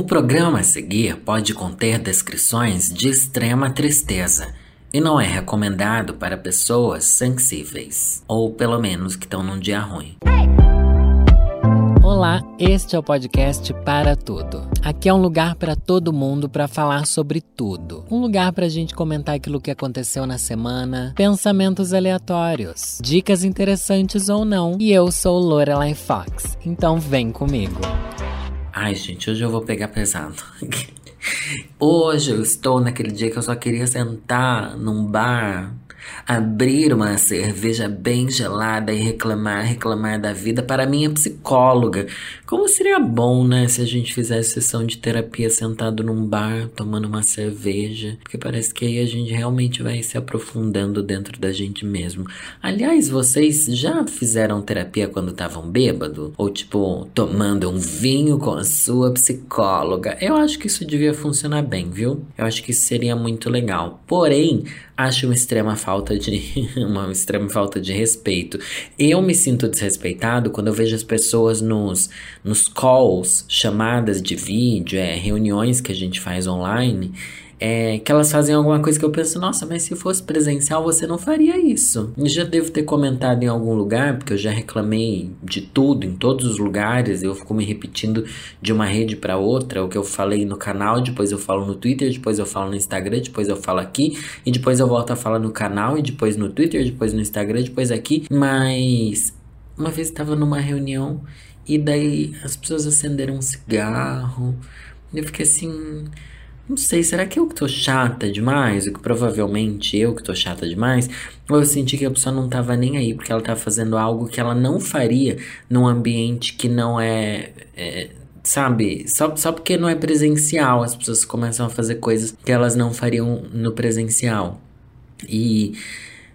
O programa a seguir pode conter descrições de extrema tristeza e não é recomendado para pessoas sensíveis, ou pelo menos que estão num dia ruim. Olá, este é o podcast Para Tudo. Aqui é um lugar para todo mundo para falar sobre tudo. Um lugar para a gente comentar aquilo que aconteceu na semana, pensamentos aleatórios, dicas interessantes ou não. E eu sou Lorelai Fox, então vem comigo. Ai, gente, hoje eu vou pegar pesado. Hoje eu estou naquele dia que eu só queria sentar num bar abrir uma cerveja bem gelada e reclamar, reclamar da vida para minha psicóloga. Como seria bom, né, se a gente fizesse sessão de terapia sentado num bar, tomando uma cerveja, porque parece que aí a gente realmente vai se aprofundando dentro da gente mesmo. Aliás, vocês já fizeram terapia quando estavam bêbado? Ou tipo, tomando um vinho com a sua psicóloga? Eu acho que isso devia funcionar bem, viu? Eu acho que seria muito legal. Porém, acho uma extrema falta de uma extrema falta de respeito. Eu me sinto desrespeitado quando eu vejo as pessoas nos nos calls, chamadas de vídeo, é, reuniões que a gente faz online, é, que elas fazem alguma coisa que eu penso, nossa, mas se fosse presencial você não faria isso. Eu já devo ter comentado em algum lugar, porque eu já reclamei de tudo, em todos os lugares, eu fico me repetindo de uma rede para outra, o que eu falei no canal, depois eu falo no Twitter, depois eu falo no Instagram, depois eu falo aqui, e depois eu volto a falar no canal, e depois no Twitter, depois no Instagram, depois aqui, mas uma vez estava numa reunião e daí as pessoas acenderam um cigarro. Eu fiquei assim, não sei, será que eu que tô chata demais? Ou que provavelmente eu que tô chata demais? Ou eu senti que a pessoa não tava nem aí porque ela tava fazendo algo que ela não faria num ambiente que não é, é sabe? Só, só porque não é presencial, as pessoas começam a fazer coisas que elas não fariam no presencial. E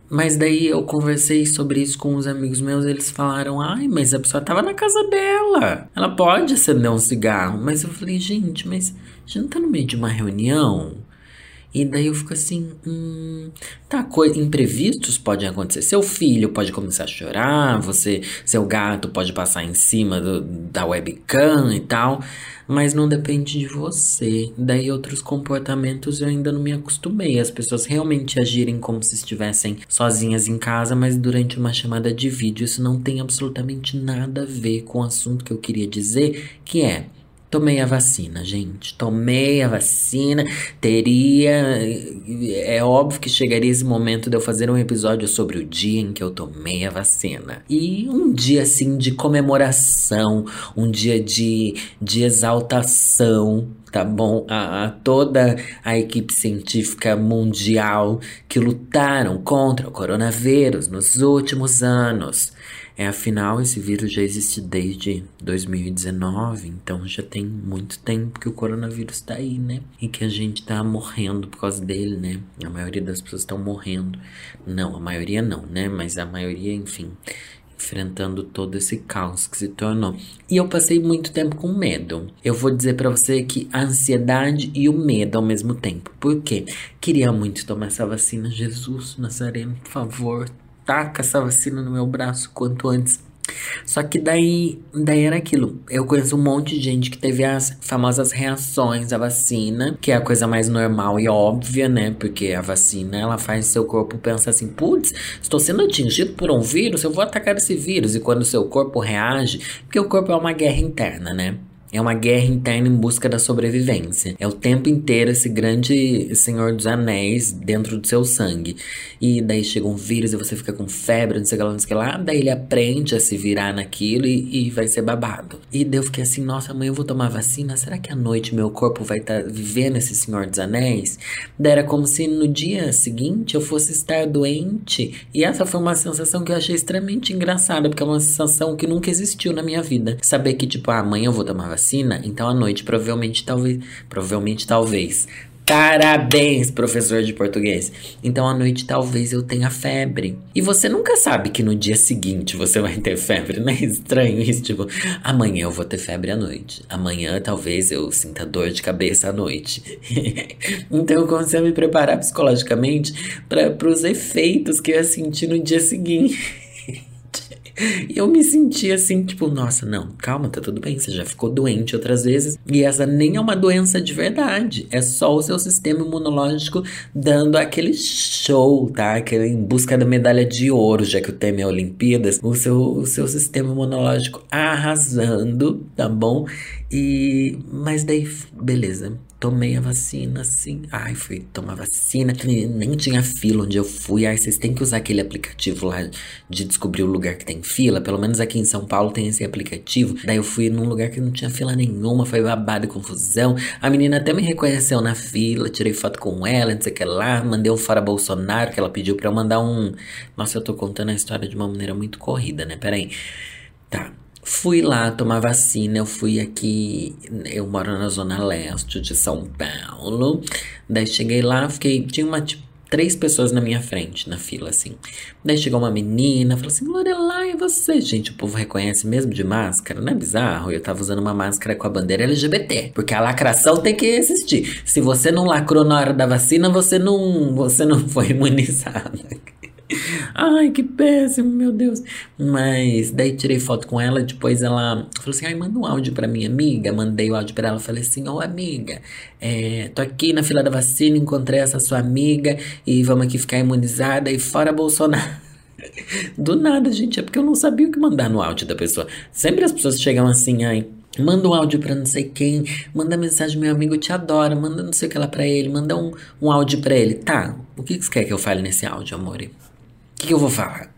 mas daí eu conversei sobre isso com os amigos meus, eles falaram: "Ai, mas a pessoa tava na casa dela. Ela pode acender um cigarro". Mas eu falei: "Gente, mas gente não tá no meio de uma reunião?" E daí eu fico assim, hum, tá, imprevistos podem acontecer. Seu filho pode começar a chorar, você, seu gato pode passar em cima do, da webcam e tal, mas não depende de você. Daí outros comportamentos eu ainda não me acostumei. As pessoas realmente agirem como se estivessem sozinhas em casa, mas durante uma chamada de vídeo isso não tem absolutamente nada a ver com o assunto que eu queria dizer, que é Tomei a vacina, gente. Tomei a vacina. Teria. É óbvio que chegaria esse momento de eu fazer um episódio sobre o dia em que eu tomei a vacina. E um dia, assim, de comemoração, um dia de, de exaltação, tá bom? A, a, toda a equipe científica mundial que lutaram contra o coronavírus nos últimos anos. É, afinal, esse vírus já existe desde 2019, então já tem muito tempo que o coronavírus tá aí, né? E que a gente tá morrendo por causa dele, né? A maioria das pessoas estão morrendo. Não, a maioria não, né? Mas a maioria, enfim, enfrentando todo esse caos que se tornou. E eu passei muito tempo com medo. Eu vou dizer para você que a ansiedade e o medo ao mesmo tempo. Por quê? Queria muito tomar essa vacina. Jesus, Nazareno, por favor, taca essa vacina no meu braço quanto antes. Só que daí, daí era aquilo. Eu conheço um monte de gente que teve as famosas reações à vacina, que é a coisa mais normal e óbvia, né? Porque a vacina, ela faz seu corpo pensar assim, putz, estou sendo atingido por um vírus, eu vou atacar esse vírus. E quando o seu corpo reage, porque o corpo é uma guerra interna, né? É uma guerra interna em busca da sobrevivência. É o tempo inteiro esse grande Senhor dos Anéis dentro do seu sangue. E daí chega um vírus e você fica com febre, não sei o que lá, não sei o que lá. Daí ele aprende a se virar naquilo e, e vai ser babado. E daí eu fiquei assim, nossa, amanhã eu vou tomar vacina? Será que à noite meu corpo vai estar tá vivendo esse Senhor dos Anéis? Daí era como se no dia seguinte eu fosse estar doente. E essa foi uma sensação que eu achei extremamente engraçada, porque é uma sensação que nunca existiu na minha vida. Saber que, tipo, ah, amanhã eu vou tomar vacina vacina, então à noite provavelmente talvez, provavelmente talvez. Parabéns, professor de português. Então à noite talvez eu tenha febre. E você nunca sabe que no dia seguinte você vai ter febre, não é estranho isso? Tipo, amanhã eu vou ter febre à noite. Amanhã talvez eu sinta dor de cabeça à noite. então eu comecei a me preparar psicologicamente para os efeitos que eu ia sentir no dia seguinte. E eu me senti assim, tipo, nossa, não, calma, tá tudo bem, você já ficou doente outras vezes. E essa nem é uma doença de verdade. É só o seu sistema imunológico dando aquele show, tá? Aquele em busca da medalha de ouro, já que o tema é Olimpíadas. O seu, o seu sistema imunológico arrasando, tá bom? E. Mas daí, beleza tomei a vacina, assim. Ai, fui tomar vacina. Nem tinha fila onde eu fui. Ai, vocês têm que usar aquele aplicativo lá de descobrir o lugar que tem fila. Pelo menos aqui em São Paulo tem esse aplicativo. Daí eu fui num lugar que não tinha fila nenhuma. Foi babado e confusão. A menina até me reconheceu na fila. Tirei foto com ela, não sei o que lá. Mandei um fora Bolsonaro que ela pediu pra eu mandar um. Nossa, eu tô contando a história de uma maneira muito corrida, né? Peraí. Tá. Fui lá tomar vacina, eu fui aqui, eu moro na zona leste de São Paulo. Daí cheguei lá, fiquei, tinha uma tipo, três pessoas na minha frente, na fila, assim. Daí chegou uma menina, falou assim: Lorelai, é você? Gente, o povo reconhece mesmo de máscara, não é bizarro? Eu tava usando uma máscara com a bandeira LGBT, porque a lacração tem que existir. Se você não lacrou na hora da vacina, você não, você não foi imunizado. Ai, que péssimo, meu Deus. Mas daí tirei foto com ela, depois ela falou assim: ai, manda um áudio pra minha amiga. Mandei o áudio pra ela, falei assim: ô amiga, é, tô aqui na fila da vacina, encontrei essa sua amiga e vamos aqui ficar imunizada e fora Bolsonaro. Do nada, gente, é porque eu não sabia o que mandar no áudio da pessoa. Sempre as pessoas chegam assim, ai. Manda um áudio pra não sei quem, manda mensagem, meu amigo te adora, manda não sei o que lá pra ele, manda um, um áudio pra ele. Tá, o que, que você quer que eu fale nesse áudio, amor? O que, que eu vou falar?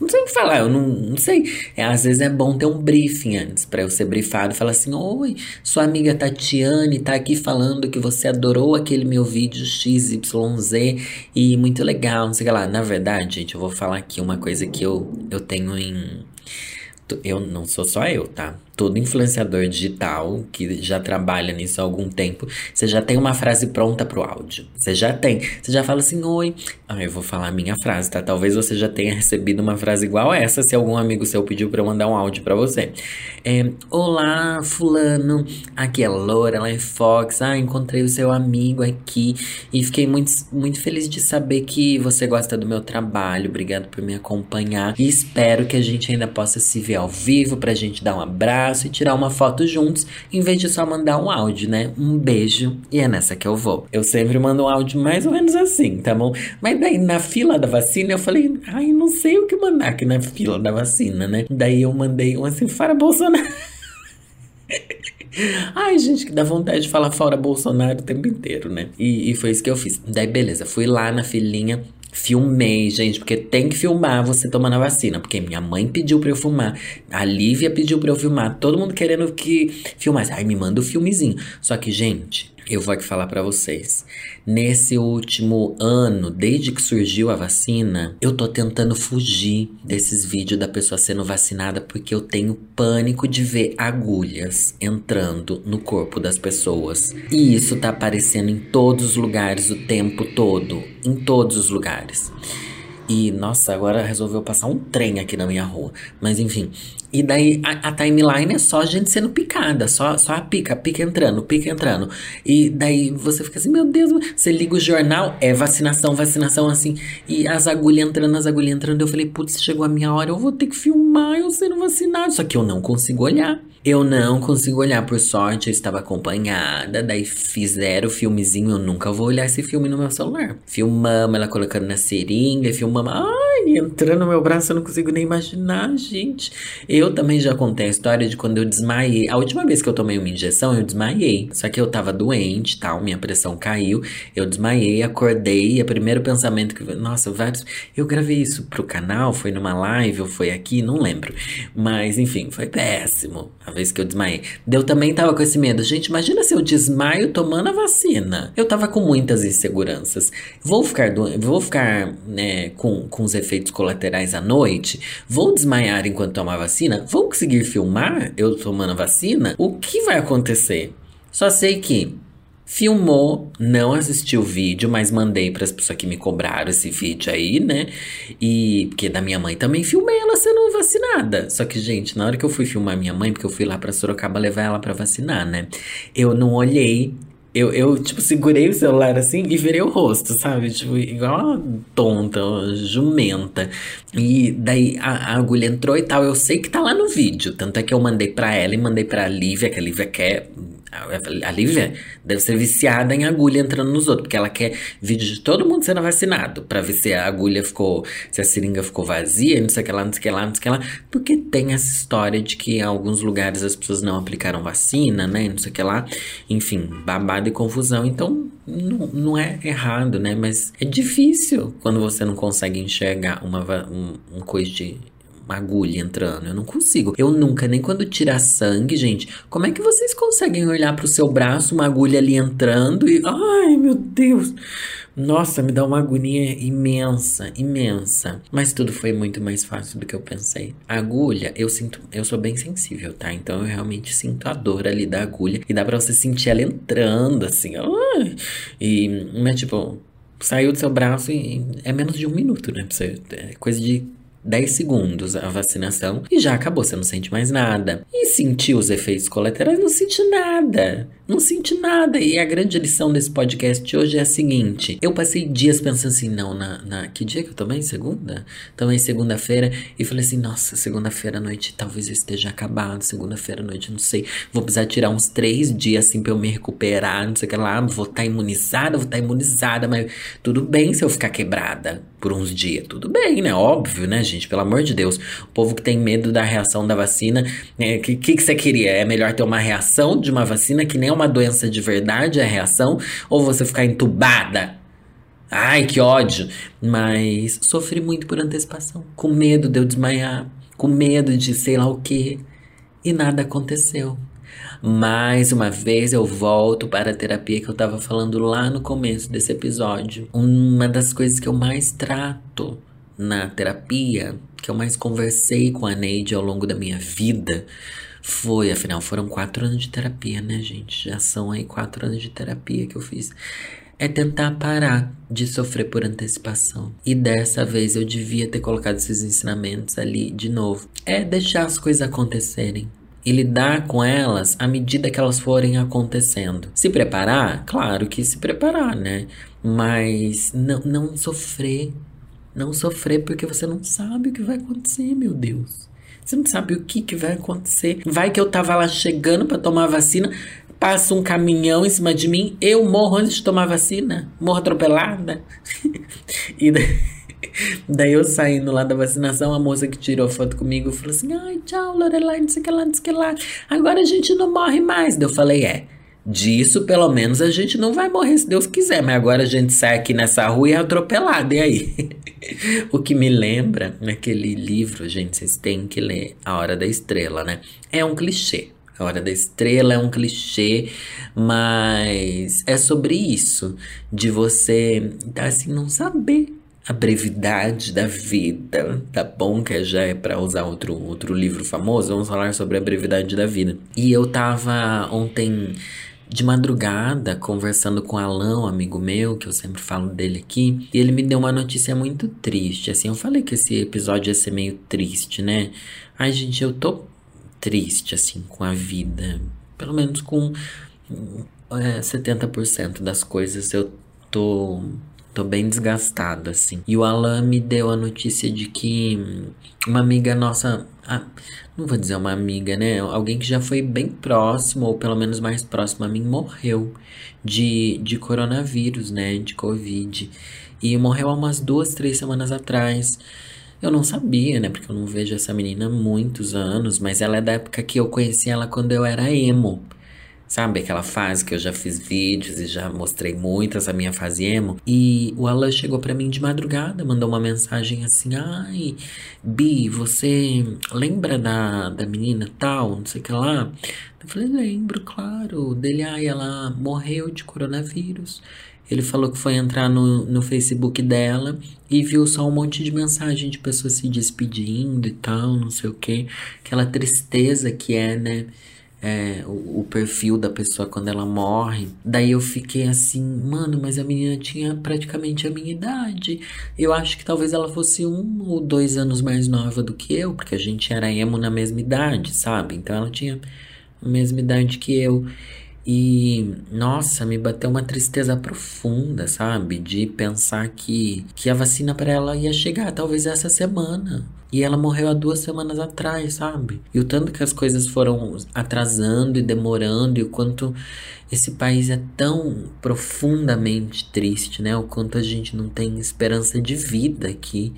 Não sei o que falar, eu não, não sei. É, às vezes é bom ter um briefing antes, para eu ser briefado e falar assim: Oi, sua amiga Tatiane tá aqui falando que você adorou aquele meu vídeo XYZ e muito legal, não sei o que lá. Na verdade, gente, eu vou falar aqui uma coisa que eu, eu tenho em. Eu não sou só eu, tá? Todo influenciador digital que já trabalha nisso há algum tempo, você já tem uma frase pronta pro áudio. Você já tem. Você já fala assim: Oi. Ah, eu vou falar a minha frase, tá? Talvez você já tenha recebido uma frase igual essa se algum amigo seu pediu pra eu mandar um áudio para você. É, Olá, Fulano. Aqui é Laura, ela é Fox. Ah, encontrei o seu amigo aqui e fiquei muito, muito feliz de saber que você gosta do meu trabalho. Obrigado por me acompanhar e espero que a gente ainda possa se ver ao vivo pra gente dar um abraço abraço e tirar uma foto juntos, em vez de só mandar um áudio, né? Um beijo e é nessa que eu vou. Eu sempre mando um áudio mais ou menos assim, tá bom? Mas daí na fila da vacina eu falei, ai, não sei o que mandar aqui na fila da vacina, né? Daí eu mandei um assim, para Bolsonaro. Ai, gente, que dá vontade de falar fora Bolsonaro o tempo inteiro, né? E, e, foi isso que eu fiz. Daí, beleza, fui lá na filinha, Filmei, gente, porque tem que filmar você tomando a vacina. Porque minha mãe pediu pra eu filmar, a Lívia pediu pra eu filmar, todo mundo querendo que filmasse. Ai, me manda o um filmezinho. Só que, gente, eu vou aqui falar para vocês. Nesse último ano, desde que surgiu a vacina, eu tô tentando fugir desses vídeos da pessoa sendo vacinada porque eu tenho pânico de ver agulhas entrando no corpo das pessoas. E isso tá aparecendo em todos os lugares o tempo todo, em todos os lugares. E nossa, agora resolveu passar um trem aqui na minha rua. Mas enfim, e daí a, a, timeline é só gente sendo picada, só, só a pica, a pica entrando, pica entrando. E daí você fica assim, meu Deus, você liga o jornal, é vacinação, vacinação assim, e as agulhas entrando, as agulhas entrando. Eu falei, putz, chegou a minha hora, eu vou ter que filmar eu sendo vacinado. Só que eu não consigo olhar. Eu não consigo olhar, por sorte, eu estava acompanhada, daí fizeram o filmezinho, eu nunca vou olhar esse filme no meu celular. Filmamos ela colocando na seringa, filmamos, ai, entrando no meu braço, eu não consigo nem imaginar, gente. Eu também já contei a história de quando eu desmaiei. A última vez que eu tomei uma injeção, eu desmaiei. Só que eu tava doente, tal, minha pressão caiu, eu desmaiei, acordei, e o primeiro pensamento que, nossa, vários, eu gravei isso pro canal, foi numa live ou foi aqui, não lembro. Mas enfim, foi péssimo vez que eu desmaiei. Eu também tava com esse medo. Gente, imagina se eu desmaio tomando a vacina. Eu tava com muitas inseguranças. Vou ficar, do... vou ficar né, com, com os efeitos colaterais à noite? Vou desmaiar enquanto tomar vacina? Vou conseguir filmar eu tomando a vacina? O que vai acontecer? Só sei que filmou, não assisti o vídeo, mas mandei para as pessoas que me cobraram esse vídeo aí, né? E porque da minha mãe também filmei ela sendo vacinada. Só que, gente, na hora que eu fui filmar minha mãe, porque eu fui lá para Sorocaba levar ela para vacinar, né? Eu não olhei Eu, eu, tipo, segurei o celular assim e virei o rosto, sabe? Tipo, igual uma tonta, uma jumenta. E daí a, a, agulha entrou e tal. Eu sei que tá lá no vídeo. Tanto é que eu mandei pra ela e mandei pra Lívia, que a Lívia quer a Lívia deve ser viciada em agulha entrando nos outros, porque ela quer vídeo de todo mundo sendo vacinado, para ver se a agulha ficou, se a seringa ficou vazia, não sei o que lá, não sei o que lá, não sei o que lá. Porque tem essa história de que em alguns lugares as pessoas não aplicaram vacina, né, não sei o que lá. Enfim, babado e confusão. Então, não, não é errado, né, mas é difícil quando você não consegue enxergar uma, um, um coisa de uma agulha entrando. Eu não consigo. Eu nunca, nem quando tirar sangue, gente. Como é que vocês conseguem olhar pro seu braço, uma agulha ali entrando e. Ai, meu Deus! Nossa, me dá uma agonia imensa, imensa. Mas tudo foi muito mais fácil do que eu pensei. A agulha, eu sinto, eu sou bem sensível, tá? Então eu realmente sinto a dor ali da agulha e dá para você sentir ela entrando assim. Ai. E, mas tipo, saiu do seu braço e é menos de um minuto, né? Você, é coisa de 10 segundos a vacinação e já acabou, você não sente mais nada. E sentir os efeitos colaterais, não senti nada. Não senti nada. E a grande lição desse podcast hoje é a seguinte: eu passei dias pensando assim, não, na. na que dia que eu tomei? Segunda? Tomei segunda-feira e falei assim, nossa, segunda-feira à noite talvez eu esteja acabado. Segunda-feira à noite, não sei. Vou precisar tirar uns três dias assim pra eu me recuperar, não sei o que lá. Vou estar tá imunizada, vou estar tá imunizada, mas tudo bem se eu ficar quebrada por uns dias. Tudo bem, né? Óbvio, né, gente? Pelo amor de Deus. O povo que tem medo da reação da vacina. O né? que, que, que você queria? É melhor ter uma reação de uma vacina que nem uma doença de verdade, a reação, ou você ficar entubada. Ai, que ódio! Mas sofri muito por antecipação, com medo de eu desmaiar, com medo de sei lá o que, e nada aconteceu. Mais uma vez eu volto para a terapia que eu estava falando lá no começo desse episódio. Uma das coisas que eu mais trato na terapia, que eu mais conversei com a Neide ao longo da minha vida, foi, afinal, foram quatro anos de terapia, né, gente? Já são aí quatro anos de terapia que eu fiz. É tentar parar de sofrer por antecipação. E dessa vez eu devia ter colocado esses ensinamentos ali de novo. É deixar as coisas acontecerem e lidar com elas à medida que elas forem acontecendo. Se preparar? Claro que se preparar, né? Mas não, não sofrer. Não sofrer porque você não sabe o que vai acontecer, meu Deus. Você não sabe o que, que vai acontecer. Vai que eu tava lá chegando para tomar vacina, passa um caminhão em cima de mim, eu morro antes de tomar vacina, morro atropelada. e daí, daí, eu saindo lá da vacinação, a moça que tirou foto comigo falou assim: ai, tchau, Lorelai, não sei o que lá, não sei o que lá. Agora a gente não morre mais. Daí eu falei: é. Disso, pelo menos, a gente não vai morrer se Deus quiser, mas agora a gente sai aqui nessa rua e é atropelado, e aí? o que me lembra naquele livro, gente, vocês têm que ler A Hora da Estrela, né? É um clichê. A Hora da Estrela é um clichê, mas é sobre isso, de você, assim, não saber a brevidade da vida, tá bom? Que já é para usar outro, outro livro famoso, vamos falar sobre a brevidade da vida. E eu tava ontem de madrugada, conversando com Alan, um amigo meu, que eu sempre falo dele aqui, e ele me deu uma notícia muito triste. Assim, eu falei que esse episódio ia ser meio triste, né? Ai, gente, eu tô triste, assim, com a vida. Pelo menos com é, 70% das coisas eu tô Tô bem desgastado, assim. E o Alan me deu a notícia de que uma amiga nossa. Ah, não vou dizer uma amiga, né? Alguém que já foi bem próximo, ou pelo menos mais próximo a mim, morreu de, de coronavírus, né? De Covid. E morreu há umas duas, três semanas atrás. Eu não sabia, né? Porque eu não vejo essa menina há muitos anos, mas ela é da época que eu conheci ela quando eu era emo. Sabe aquela fase que eu já fiz vídeos e já mostrei muitas a minha fase emo? E o Alan chegou para mim de madrugada, mandou uma mensagem assim: Ai, Bi, você lembra da, da menina tal, não sei o que lá? Eu falei: Lembro, claro. Dele, ai, ela morreu de coronavírus. Ele falou que foi entrar no, no Facebook dela e viu só um monte de mensagem de pessoas se despedindo e tal, não sei o que. Aquela tristeza que é, né? É, o, o, perfil da pessoa quando ela morre. Daí eu fiquei assim, mano, mas a menina tinha praticamente a minha idade. Eu acho que talvez ela fosse um ou dois anos mais nova do que eu, porque a gente era emo na mesma idade, sabe? Então ela tinha a mesma idade que eu. E, nossa, me bateu uma tristeza profunda, sabe? De pensar que, que a vacina para ela ia chegar talvez essa semana. E ela morreu há duas semanas atrás, sabe? E o tanto que as coisas foram atrasando e demorando, e o quanto esse país é tão profundamente triste, né? O quanto a gente não tem esperança de vida aqui.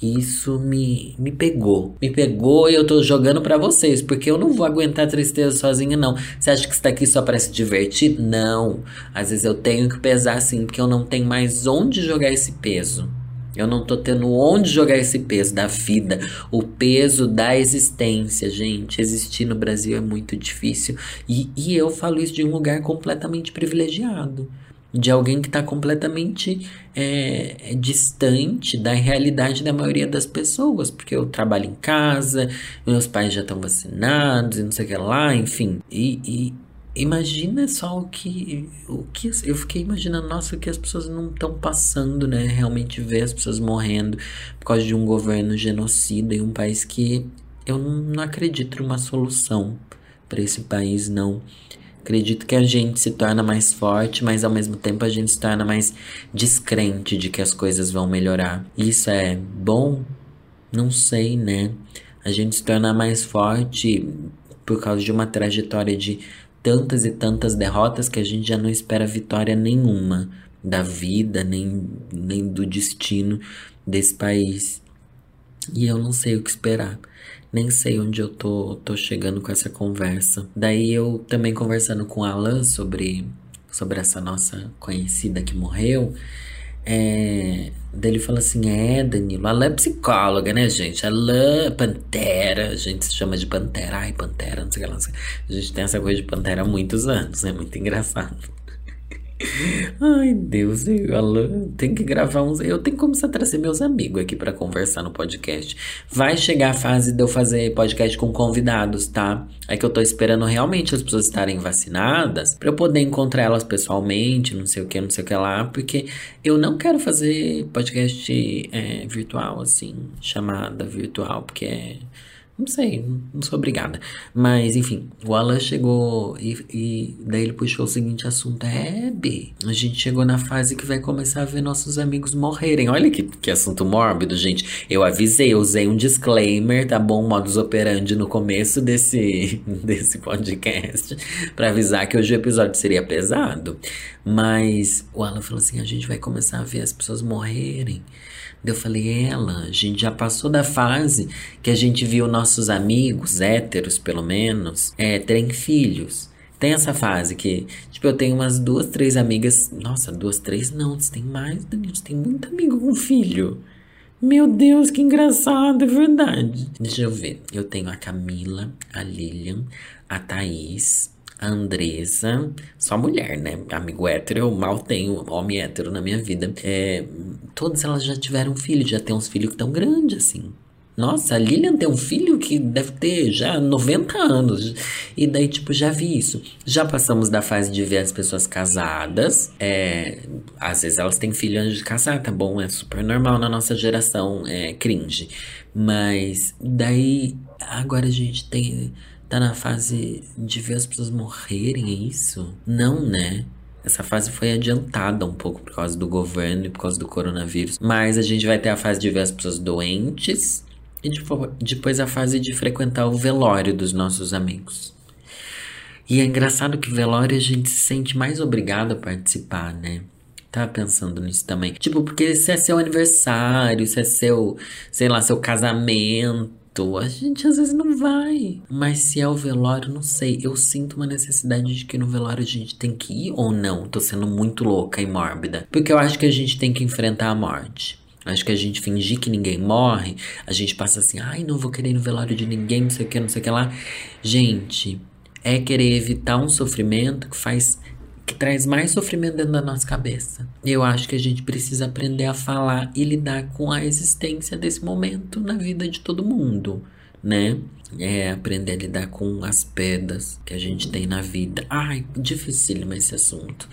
Isso me, me pegou. Me pegou e eu tô jogando para vocês, porque eu não vou aguentar a tristeza sozinha, não. Você acha que está aqui só para se divertir? Não. Às vezes eu tenho que pesar assim, porque eu não tenho mais onde jogar esse peso. Eu não tô tendo onde jogar esse peso da vida, o peso da existência, gente. Existir no Brasil é muito difícil. E, e eu falo isso de um lugar completamente privilegiado de alguém que está completamente é, distante da realidade da maioria das pessoas, porque eu trabalho em casa, meus pais já estão vacinados e não sei o que lá, enfim. E, e imagina só o que, o que eu fiquei imaginando, nossa, o que as pessoas não estão passando, né? Realmente ver as pessoas morrendo por causa de um governo genocida em um país que eu não acredito numa solução para esse país, não. Acredito que a gente se torna mais forte, mas ao mesmo tempo a gente se torna mais descrente de que as coisas vão melhorar. Isso é bom? Não sei, né? A gente se torna mais forte por causa de uma trajetória de tantas e tantas derrotas que a gente já não espera vitória nenhuma da vida, nem, nem do destino desse país. E eu não sei o que esperar nem sei onde eu tô, tô chegando com essa conversa. Daí eu também conversando com a Alan sobre, sobre essa nossa conhecida que morreu. É, daí ele fala assim: É, Danilo, a Alan é psicóloga, né, gente? A Alan, Pantera, a gente se chama de Pantera, ai, Pantera, não sei o que lá. A gente tem essa coisa de Pantera há muitos anos, é muito engraçado. Ai, Deus, eu, tem que gravar uns. Eu tenho que começar a trazer meus amigos aqui para conversar no podcast. Vai chegar a fase de eu fazer podcast com convidados, tá? É que eu tô esperando realmente as pessoas estarem vacinadas para eu poder encontrar elas pessoalmente, não sei o que, não sei o que lá, porque eu não quero fazer podcast é, virtual, assim, chamada virtual, porque é não sei, não sou obrigada. Mas, enfim, o Alan chegou e, e daí ele puxou o seguinte assunto: É, B, a gente chegou na fase que vai começar a ver nossos amigos morrerem. Olha que, que assunto mórbido, gente. Eu avisei, eu usei um disclaimer, tá bom? Modus operandi no começo desse, desse podcast, para avisar que hoje o episódio seria pesado. Mas o Alan falou assim: a gente vai começar a ver as pessoas morrerem. Eu falei, ela, a gente já passou da fase que a gente viu nossos amigos, héteros pelo menos, é, terem filhos. Tem essa fase que, tipo, eu tenho umas duas, três amigas. Nossa, duas, três não, você tem mais, Danilo, você tem muito amigo com filho. Meu Deus, que engraçado, é verdade. Deixa eu ver. Eu tenho a Camila, a Lilian, a Thaís, a Andresa, só mulher, né? Amigo hétero, eu mal tenho homem hétero na minha vida. É, todas elas já tiveram filho, já tem uns filhos tão grandes, assim. Nossa, a Lilian tem um filho que deve ter já 90 anos. E daí, tipo, já vi isso. Já passamos da fase de ver as pessoas casadas. É, às vezes elas têm filho antes de casar, tá bom? É super normal na nossa geração, é cringe. Mas daí, agora a gente tem tá na fase de ver as pessoas morrerem, é isso? Não, né? Essa fase foi adiantada um pouco por causa do governo e por causa do coronavírus. Mas a gente vai ter a fase de ver as pessoas doentes e depois a fase de frequentar o velório dos nossos amigos. E é engraçado que velório a gente se sente mais obrigado a participar, né? Tava pensando nisso também. Tipo, porque se é seu aniversário, se é seu, sei lá, seu casamento a gente às vezes não vai. Mas se é o velório, não sei. Eu sinto uma necessidade de que no velório a gente tem que ir ou não. Tô sendo muito louca e mórbida. Porque eu acho que a gente tem que enfrentar a morte. Acho que a gente fingir que ninguém morre, a gente passa assim, ai, não vou querer ir no velório de ninguém, não sei o que, não sei o que lá. Gente, é querer evitar um sofrimento que faz que traz mais sofrimento dentro da nossa cabeça. Eu acho que a gente precisa aprender a falar e lidar com a existência desse momento na vida de todo mundo, né? É aprender a lidar com as perdas que a gente tem na vida. Ai, dificílimo esse assunto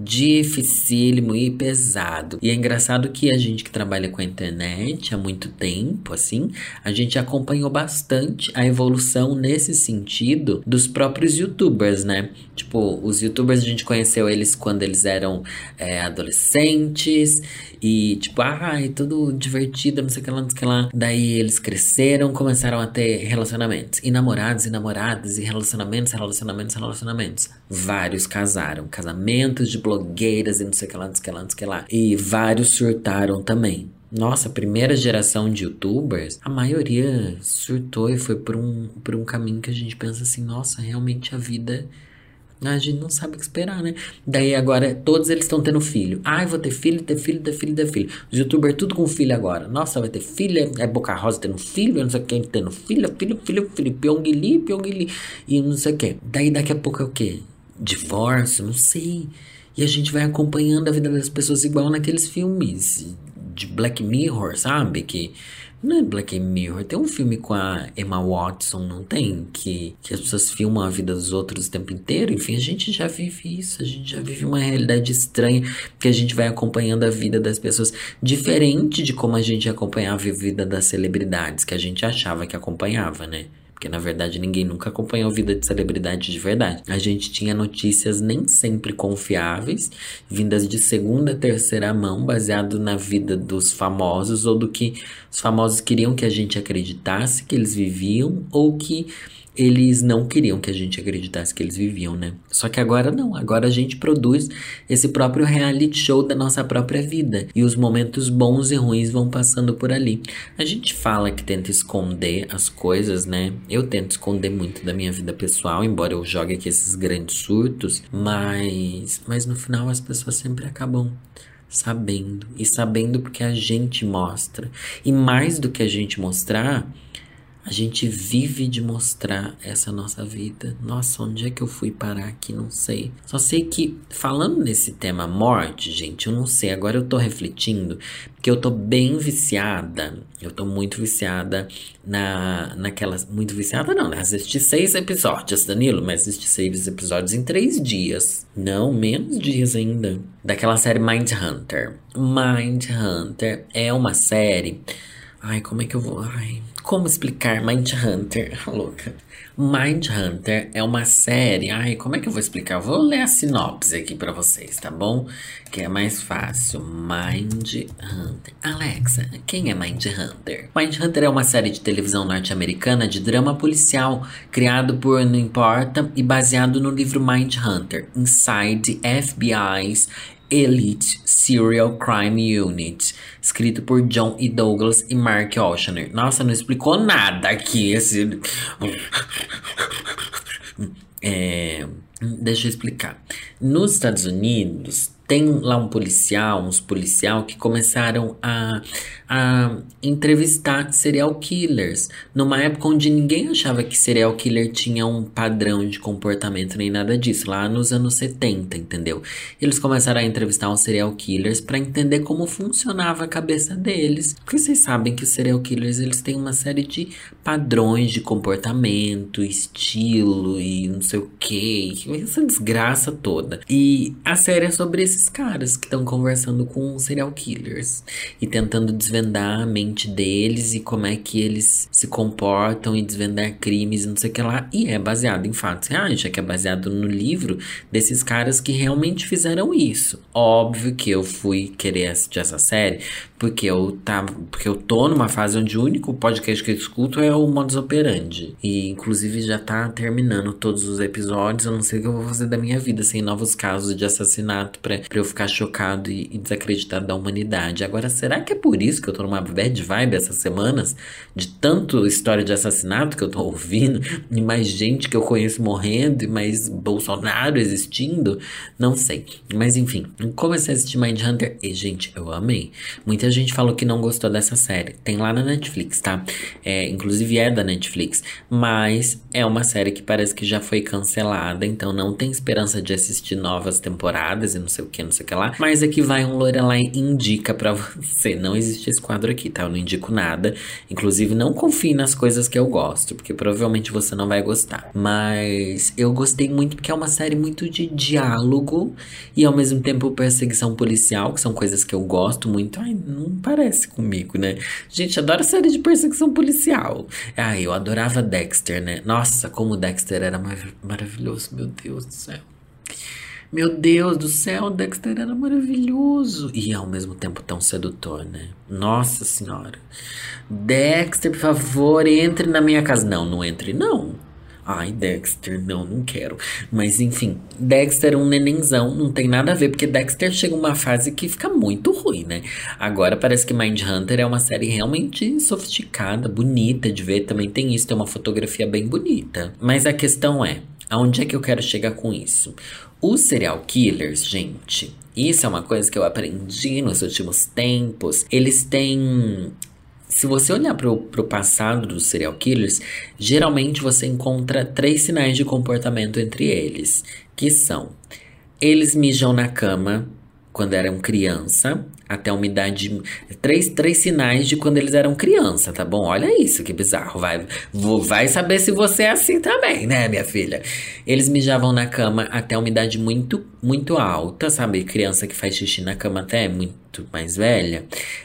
dificílimo e pesado. E é engraçado que a gente que trabalha com a internet há muito tempo, assim, a gente acompanhou bastante a evolução nesse sentido dos próprios youtubers, né? Tipo, os youtubers a gente conheceu eles quando eles eram é, adolescentes e, tipo, ai, tudo divertido, não sei o que lá, não sei o que lá. Daí eles cresceram, começaram a ter relacionamentos. E namorados, e namoradas, e relacionamentos, relacionamentos, relacionamentos. Vários casaram. Casamentos de blogueiras e não sei o que lá, não sei o que lá, não sei o que lá. E vários surtaram também. Nossa, primeira geração de youtubers, a maioria surtou e foi por um, por um caminho que a gente pensa assim, nossa, realmente a vida a gente não sabe o que esperar, né? Daí agora todos eles estão tendo filho. Ai, vou ter filho, ter filho, ter filho, ter filho. Os youtubers tudo com filho agora. Nossa, vai ter filha. É Boca Rosa tendo filho, não sei quem tendo filho, filho, filho, filho. Pyongyi, Pyongyi. E não sei o que. Daí daqui a pouco é o quê? Divórcio? Não sei. E a gente vai acompanhando a vida das pessoas igual naqueles filmes de Black Mirror, sabe? Que não é Black Mirror, tem um filme com a Emma Watson, não tem? Que, que as pessoas filmam a vida dos outros o tempo inteiro. Enfim, a gente já vive isso, a gente já vive uma realidade estranha que a gente vai acompanhando a vida das pessoas diferente de como a gente acompanhava a vida das celebridades que a gente achava que acompanhava, né? Porque na verdade ninguém nunca acompanhou a vida de celebridade de verdade. A gente tinha notícias nem sempre confiáveis, vindas de segunda, terceira mão, baseado na vida dos famosos ou do que os famosos queriam que a gente acreditasse que eles viviam ou que eles não queriam que a gente acreditasse que eles viviam, né? Só que agora não, agora a gente produz esse próprio reality show da nossa própria vida e os momentos bons e ruins vão passando por ali. A gente fala que tenta esconder as coisas, né? Eu tento esconder muito da minha vida pessoal, embora eu jogue aqui esses grandes surtos, mas mas no final as pessoas sempre acabam sabendo e sabendo porque a gente mostra. E mais do que a gente mostrar, a gente vive de mostrar essa nossa vida. Nossa, onde é que eu fui parar aqui? Não sei. Só sei que, falando nesse tema morte, gente, eu não sei. Agora eu tô refletindo que eu tô bem viciada. Eu tô muito viciada na, naquelas. Muito viciada, não, né? Assisti seis episódios, Danilo, mas assisti seis episódios em três dias. Não, menos dias ainda. Daquela série Mind Hunter. Mind Hunter é uma série. Ai, como é que eu vou. Ai, como explicar Mind Hunter? Louca. Mind Hunter é uma série. Ai, como é que eu vou explicar? Eu vou ler a sinopse aqui para vocês, tá bom? Que é mais fácil. Mind Hunter. Alexa, quem é Mind Hunter? Mind Hunter é uma série de televisão norte-americana de drama policial, criado por Não Importa e baseado no livro Mind Hunter Inside FBI's Elite Serial Crime Unit, escrito por John E. Douglas e Mark Oshner. Nossa, não explicou nada aqui esse. É, deixa eu explicar. Nos Estados Unidos, tem lá um policial, uns policial que começaram a, a entrevistar serial killers. Numa época onde ninguém achava que serial killer tinha um padrão de comportamento nem nada disso. Lá nos anos 70, entendeu? Eles começaram a entrevistar os serial killers para entender como funcionava a cabeça deles. Porque vocês sabem que os serial killers eles têm uma série de padrões de comportamento, estilo e não sei o que. Essa desgraça toda. E a série é sobre esses esses caras que estão conversando com serial killers e tentando desvendar a mente deles e como é que eles se comportam e desvendar crimes e não sei o que lá. E é baseado em fatos reais, já que é baseado no livro desses caras que realmente fizeram isso. Óbvio que eu fui querer assistir essa série porque eu tava, porque eu tô numa fase onde o único podcast que eu escuto é o Modus Operandi. E inclusive já tá terminando todos os episódios, eu não sei o que eu vou fazer da minha vida sem novos casos de assassinato pra, pra eu ficar chocado e, e desacreditado da humanidade. Agora, será que é por isso que eu tô numa bad vibe essas semanas? De tanto história de assassinato que eu tô ouvindo, e mais gente que eu conheço morrendo, e mais Bolsonaro existindo? Não sei. Mas enfim, comecei a assistir Mindhunter e, gente, eu amei. Muita gente falou que não gostou dessa série. Tem lá na Netflix, tá? É, inclusive é da Netflix. Mas é uma série que parece que já foi cancelada. Então não tem esperança de assistir novas temporadas e não sei o que que, não sei o que lá. Mas aqui vai um Lorelai indica para você. Não existe esse quadro aqui, tá? Eu não indico nada. Inclusive, não confie nas coisas que eu gosto, porque provavelmente você não vai gostar. Mas eu gostei muito porque é uma série muito de diálogo e ao mesmo tempo perseguição policial, que são coisas que eu gosto muito. Ai, não parece comigo, né? Gente, adoro série de perseguição policial. Ai, eu adorava Dexter, né? Nossa, como Dexter era mar maravilhoso, meu Deus do céu. Meu Deus do céu, Dexter era maravilhoso. E ao mesmo tempo tão sedutor, né? Nossa Senhora. Dexter, por favor, entre na minha casa. Não, não entre, não. Ai, Dexter, não, não quero. Mas enfim, Dexter é um nenenzão, não tem nada a ver, porque Dexter chega uma fase que fica muito ruim, né? Agora parece que Mindhunter é uma série realmente sofisticada, bonita de ver, também tem isso, tem uma fotografia bem bonita. Mas a questão é, aonde é que eu quero chegar com isso? Os serial killers, gente, isso é uma coisa que eu aprendi nos últimos tempos. Eles têm se você olhar para o passado dos serial killers, geralmente você encontra três sinais de comportamento entre eles, que são: eles mijam na cama quando eram criança, até uma idade. Três, três sinais de quando eles eram criança, tá bom? Olha isso, que bizarro. Vai, vai saber se você é assim também, né, minha filha? Eles mijavam na cama até uma idade muito, muito alta, sabe? Criança que faz xixi na cama até muito mais velha.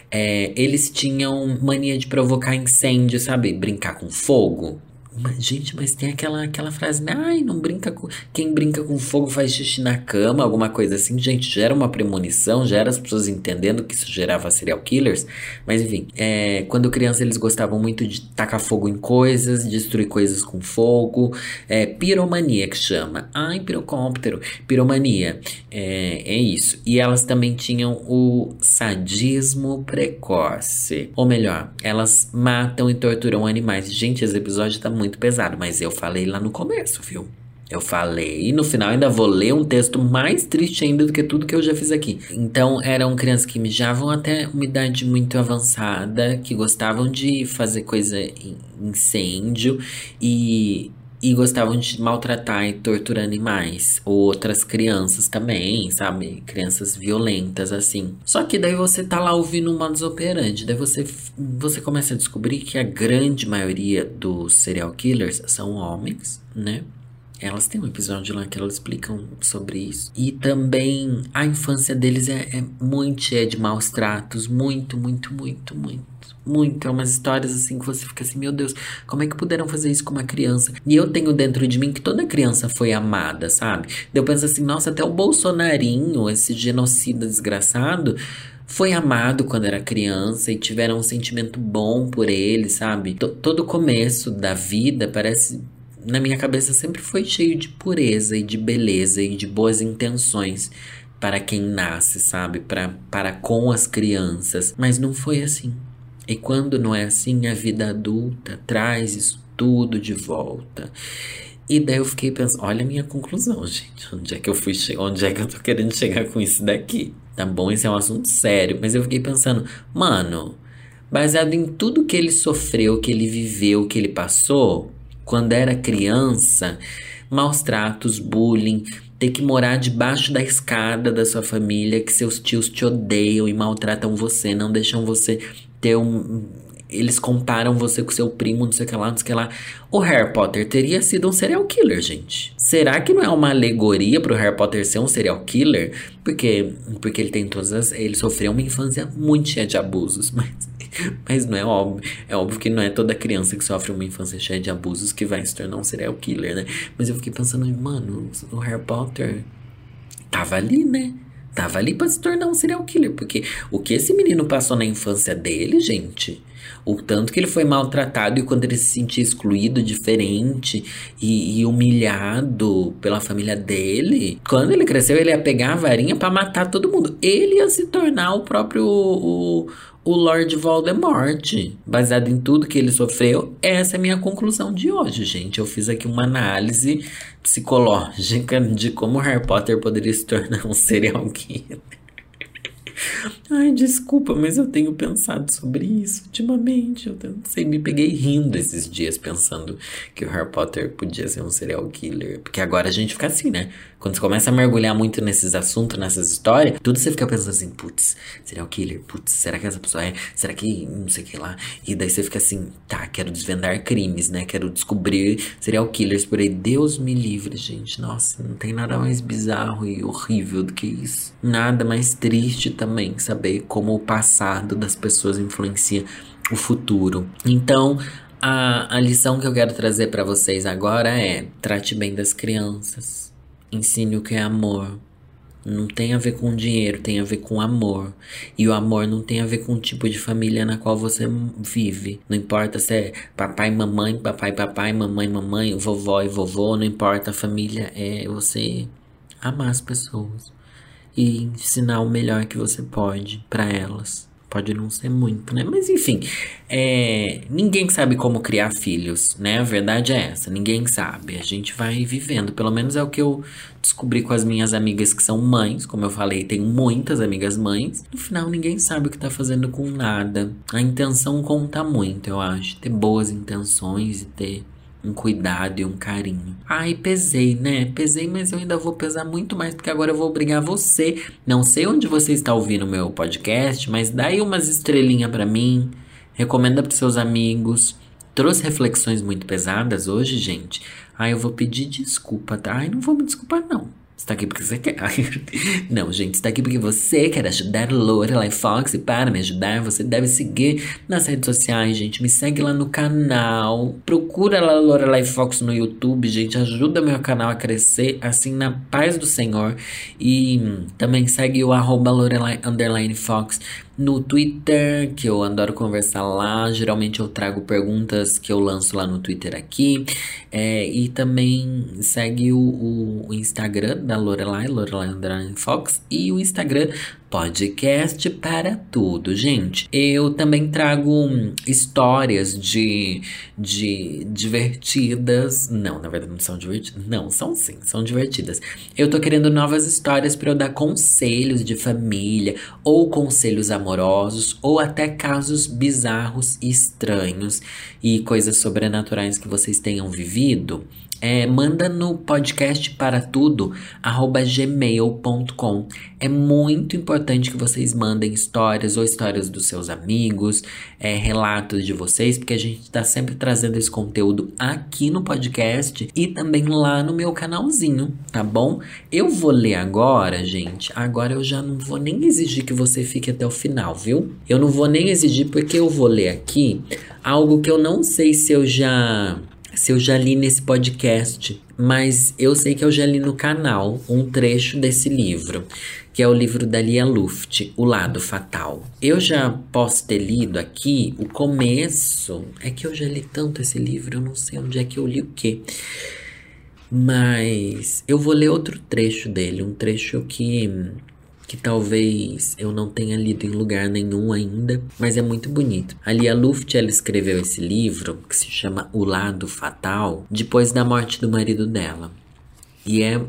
É, eles tinham mania de provocar incêndio, sabe? Brincar com fogo. Mas, gente, mas tem aquela, aquela frase, né? Ai, não brinca com. Quem brinca com fogo faz xixi na cama, alguma coisa assim. Gente, gera uma premonição, gera as pessoas entendendo que isso gerava serial killers. Mas enfim, é, quando criança eles gostavam muito de tacar fogo em coisas, destruir coisas com fogo. É, piromania que chama. Ai, pirocóptero. Piromania. É, é isso. E elas também tinham o sadismo precoce. Ou melhor, elas matam e torturam animais. Gente, esse episódio tá muito muito pesado, mas eu falei lá no começo, viu? Eu falei, e no final ainda vou ler um texto mais triste ainda do que tudo que eu já fiz aqui. Então, eram crianças que mijavam até uma idade muito avançada, que gostavam de fazer coisa em incêndio e e gostavam de maltratar e torturar animais. Ou outras crianças também, sabe? Crianças violentas, assim. Só que daí você tá lá ouvindo um modus operandi. Daí você, você começa a descobrir que a grande maioria dos serial killers são homens, né? Elas têm um episódio lá que elas explicam sobre isso. E também a infância deles é, é muito cheia de maus tratos. Muito, muito, muito, muito muito. É umas histórias assim que você fica assim, meu Deus, como é que puderam fazer isso com uma criança? E eu tenho dentro de mim que toda criança foi amada, sabe? Eu penso assim, nossa, até o Bolsonarinho, esse genocida desgraçado, foi amado quando era criança e tiveram um sentimento bom por ele, sabe? T todo começo da vida parece. Na minha cabeça sempre foi cheio de pureza e de beleza e de boas intenções para quem nasce, sabe? Para com as crianças. Mas não foi assim. E quando não é assim, a vida adulta traz isso tudo de volta. E daí eu fiquei pensando, olha a minha conclusão, gente. Onde é que eu fui Onde é que eu tô querendo chegar com isso daqui? Tá bom? Esse é um assunto sério. Mas eu fiquei pensando, mano, baseado em tudo que ele sofreu, que ele viveu, que ele passou, quando era criança, maus tratos, bullying, ter que morar debaixo da escada da sua família, que seus tios te odeiam e maltratam você, não deixam você ter um. Eles comparam você com seu primo, não sei o que lá, não sei o que lá. O Harry Potter teria sido um serial killer, gente. Será que não é uma alegoria pro Harry Potter ser um serial killer? Porque, porque ele tem todas as. Ele sofreu uma infância muito cheia de abusos, mas, mas não é óbvio. É óbvio que não é toda criança que sofre uma infância cheia de abusos que vai se tornar um serial killer, né? Mas eu fiquei pensando, mano, o Harry Potter tava ali, né? Tava ali para se tornar um serial killer, porque o que esse menino passou na infância dele, gente, o tanto que ele foi maltratado e quando ele se sentia excluído, diferente e, e humilhado pela família dele, quando ele cresceu, ele ia pegar a varinha para matar todo mundo. Ele ia se tornar o próprio o, o Lord Voldemort, baseado em tudo que ele sofreu. Essa é a minha conclusão de hoje, gente. Eu fiz aqui uma análise psicológica de como Harry Potter poderia se tornar um serial killer. Ai, desculpa, mas eu tenho pensado sobre isso ultimamente. Eu não sei, me peguei rindo esses dias pensando que o Harry Potter podia ser um serial killer. Porque agora a gente fica assim, né? Quando você começa a mergulhar muito nesses assuntos, nessas histórias, tudo você fica pensando assim, putz, serial killer, putz, será que essa pessoa é? Será que não sei o que lá? E daí você fica assim, tá, quero desvendar crimes, né? Quero descobrir serial killers por aí. Deus me livre, gente. Nossa, não tem nada mais bizarro e horrível do que isso. Nada mais triste também saber como o passado das pessoas influencia o futuro. Então, a, a lição que eu quero trazer para vocês agora é: trate bem das crianças, ensine o que é amor. Não tem a ver com dinheiro, tem a ver com amor. E o amor não tem a ver com o tipo de família na qual você vive. Não importa se é papai, mamãe, papai, papai, mamãe, mamãe, vovó e vovô, não importa. A família é você amar as pessoas e ensinar o melhor que você pode para elas. Pode não ser muito, né? Mas enfim, é, ninguém sabe como criar filhos, né? A verdade é essa, ninguém sabe. A gente vai vivendo, pelo menos é o que eu descobri com as minhas amigas que são mães. Como eu falei, tenho muitas amigas mães. No final, ninguém sabe o que tá fazendo com nada. A intenção conta muito, eu acho. Ter boas intenções e ter um cuidado e um carinho. Ai, pesei, né? Pesei, mas eu ainda vou pesar muito mais, porque agora eu vou obrigar você. Não sei onde você está ouvindo o meu podcast, mas dá aí umas estrelinhas para mim. Recomenda para seus amigos. Trouxe reflexões muito pesadas hoje, gente. Ai, eu vou pedir desculpa, tá? Ai, não vou me desculpar, não. Você tá aqui porque você quer. Não, gente, está aqui porque você quer ajudar Lorelai Fox e para me ajudar, você deve seguir nas redes sociais, gente. Me segue lá no canal. Procura lá Lorelai Fox no YouTube, gente. Ajuda meu canal a crescer, assim, na paz do Senhor. E também segue o arroba Lorelai Fox no Twitter, que eu adoro conversar lá. Geralmente eu trago perguntas que eu lanço lá no Twitter aqui. É, e também segue o, o, Instagram da Lorelai, Lorelai Fox, e o Instagram podcast para tudo, gente. Eu também trago hum, histórias de, de divertidas. Não, na verdade não são divertidas. Não, são sim, são divertidas. Eu tô querendo novas histórias para eu dar conselhos de família, ou conselhos amorosos, ou até casos bizarros e estranhos e coisas sobrenaturais que vocês tenham vivido é, manda no podcast para tudo gmail.com. É muito importante que vocês mandem histórias ou histórias dos seus amigos, é, relatos de vocês, porque a gente está sempre trazendo esse conteúdo aqui no podcast e também lá no meu canalzinho, tá bom? Eu vou ler agora, gente. Agora eu já não vou nem exigir que você fique até o final, viu? Eu não vou nem exigir porque eu vou ler aqui algo que eu não sei se eu já se eu já li nesse podcast, mas eu sei que eu já li no canal um trecho desse livro, que é o livro da Lia Luft, O Lado Fatal. Eu já posso ter lido aqui o começo, é que eu já li tanto esse livro, eu não sei onde é que eu li o quê. Mas eu vou ler outro trecho dele, um trecho que que talvez eu não tenha lido em lugar nenhum ainda, mas é muito bonito. Ali a Luft ela escreveu esse livro que se chama O Lado Fatal depois da morte do marido dela. E é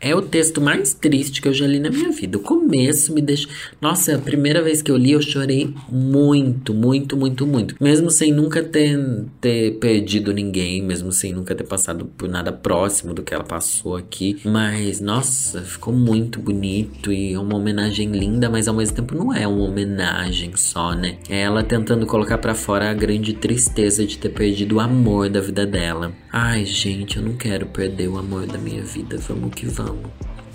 é o texto mais triste que eu já li na minha vida. O começo me deixa. Nossa, a primeira vez que eu li, eu chorei muito, muito, muito, muito. Mesmo sem nunca ter, ter perdido ninguém, mesmo sem nunca ter passado por nada próximo do que ela passou aqui. Mas, nossa, ficou muito bonito e é uma homenagem linda, mas ao mesmo tempo não é uma homenagem só, né? É ela tentando colocar para fora a grande tristeza de ter perdido o amor da vida dela. Ai, gente, eu não quero perder o amor da minha vida. Vamos que vamos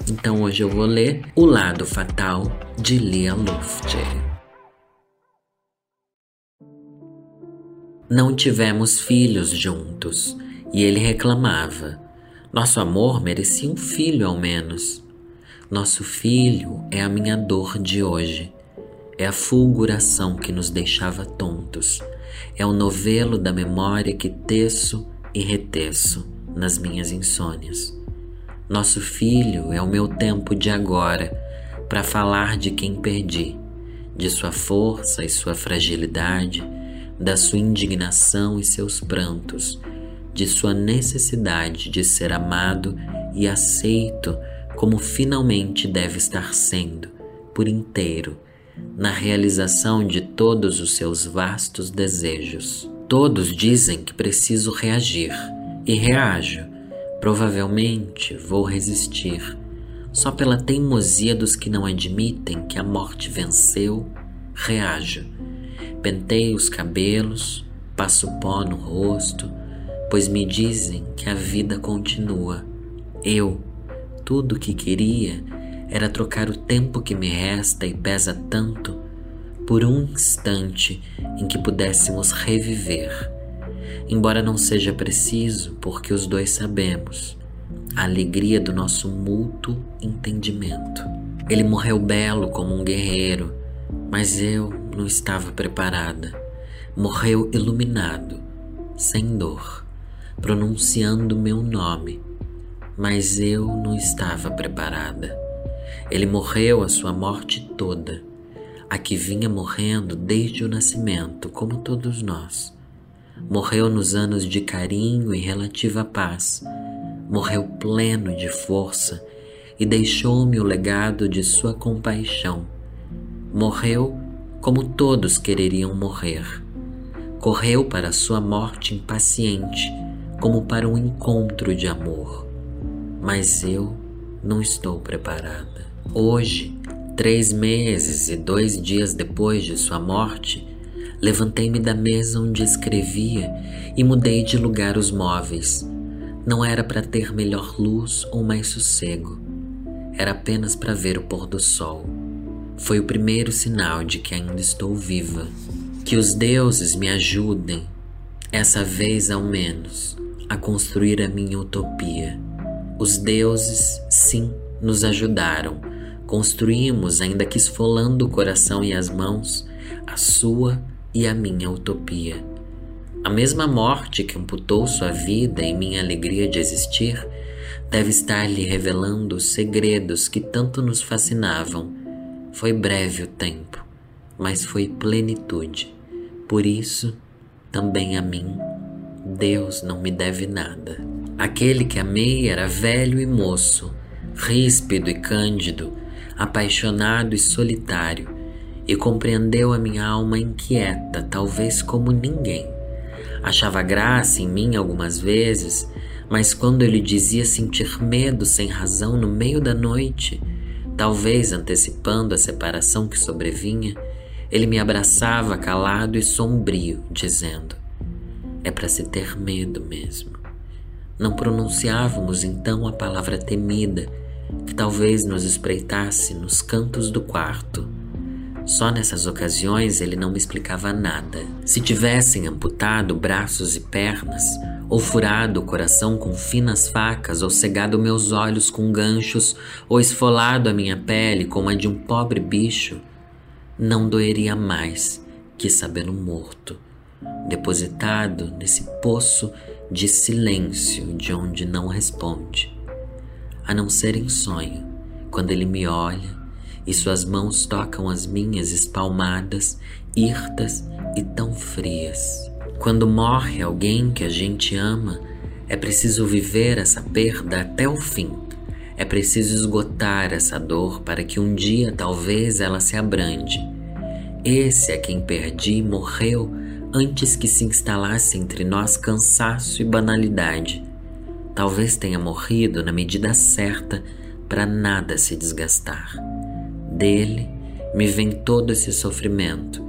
Então hoje eu vou ler O Lado Fatal de Lia Luft. Não tivemos filhos juntos e ele reclamava. Nosso amor merecia um filho ao menos. Nosso filho é a minha dor de hoje. É a fulguração que nos deixava tontos. É o novelo da memória que teço e reteço nas minhas insônias. Nosso filho é o meu tempo de agora para falar de quem perdi, de sua força e sua fragilidade, da sua indignação e seus prantos, de sua necessidade de ser amado e aceito como finalmente deve estar sendo, por inteiro, na realização de todos os seus vastos desejos. Todos dizem que preciso reagir, e reajo Provavelmente vou resistir, Só pela teimosia dos que não admitem que a morte venceu, reajo. Penteio os cabelos, passo pó no rosto, pois me dizem que a vida continua. Eu, tudo o que queria era trocar o tempo que me resta e pesa tanto por um instante em que pudéssemos reviver. Embora não seja preciso, porque os dois sabemos a alegria do nosso mútuo entendimento. Ele morreu belo como um guerreiro, mas eu não estava preparada. Morreu iluminado, sem dor, pronunciando meu nome, mas eu não estava preparada. Ele morreu a sua morte toda, a que vinha morrendo desde o nascimento, como todos nós. Morreu nos anos de carinho e relativa paz morreu pleno de força e deixou-me o legado de sua compaixão. Morreu como todos quereriam morrer. Correu para sua morte impaciente, como para um encontro de amor. Mas eu não estou preparada. Hoje, três meses e dois dias depois de sua morte, levantei-me da mesa onde escrevia e mudei de lugar os móveis não era para ter melhor luz ou mais sossego, era apenas para ver o pôr do sol. Foi o primeiro sinal de que ainda estou viva. Que os deuses me ajudem, essa vez ao menos, a construir a minha utopia. Os deuses, sim, nos ajudaram. Construímos, ainda que esfolando o coração e as mãos, a sua e a minha utopia. A mesma morte que amputou sua vida e minha alegria de existir deve estar lhe revelando os segredos que tanto nos fascinavam. Foi breve o tempo, mas foi plenitude. Por isso, também a mim, Deus não me deve nada. Aquele que amei era velho e moço, ríspido e cândido, apaixonado e solitário, e compreendeu a minha alma inquieta, talvez como ninguém. Achava graça em mim algumas vezes, mas quando ele dizia sentir medo sem razão no meio da noite, talvez antecipando a separação que sobrevinha, ele me abraçava calado e sombrio, dizendo: É para se ter medo mesmo. Não pronunciávamos então a palavra temida, que talvez nos espreitasse nos cantos do quarto só nessas ocasiões ele não me explicava nada. Se tivessem amputado braços e pernas, ou furado o coração com finas facas, ou cegado meus olhos com ganchos, ou esfolado a minha pele como a de um pobre bicho, não doeria mais que sabê-lo morto, depositado nesse poço de silêncio de onde não responde, a não ser em sonho, quando ele me olha e suas mãos tocam as minhas espalmadas, hirtas e tão frias. Quando morre alguém que a gente ama, é preciso viver essa perda até o fim. É preciso esgotar essa dor para que um dia talvez ela se abrande. Esse a quem perdi morreu antes que se instalasse entre nós cansaço e banalidade. Talvez tenha morrido na medida certa para nada se desgastar. Dele me vem todo esse sofrimento,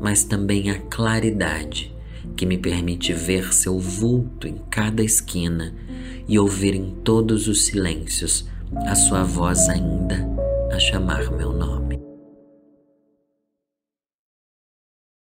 mas também a claridade que me permite ver seu vulto em cada esquina e ouvir em todos os silêncios a sua voz ainda a chamar meu nome.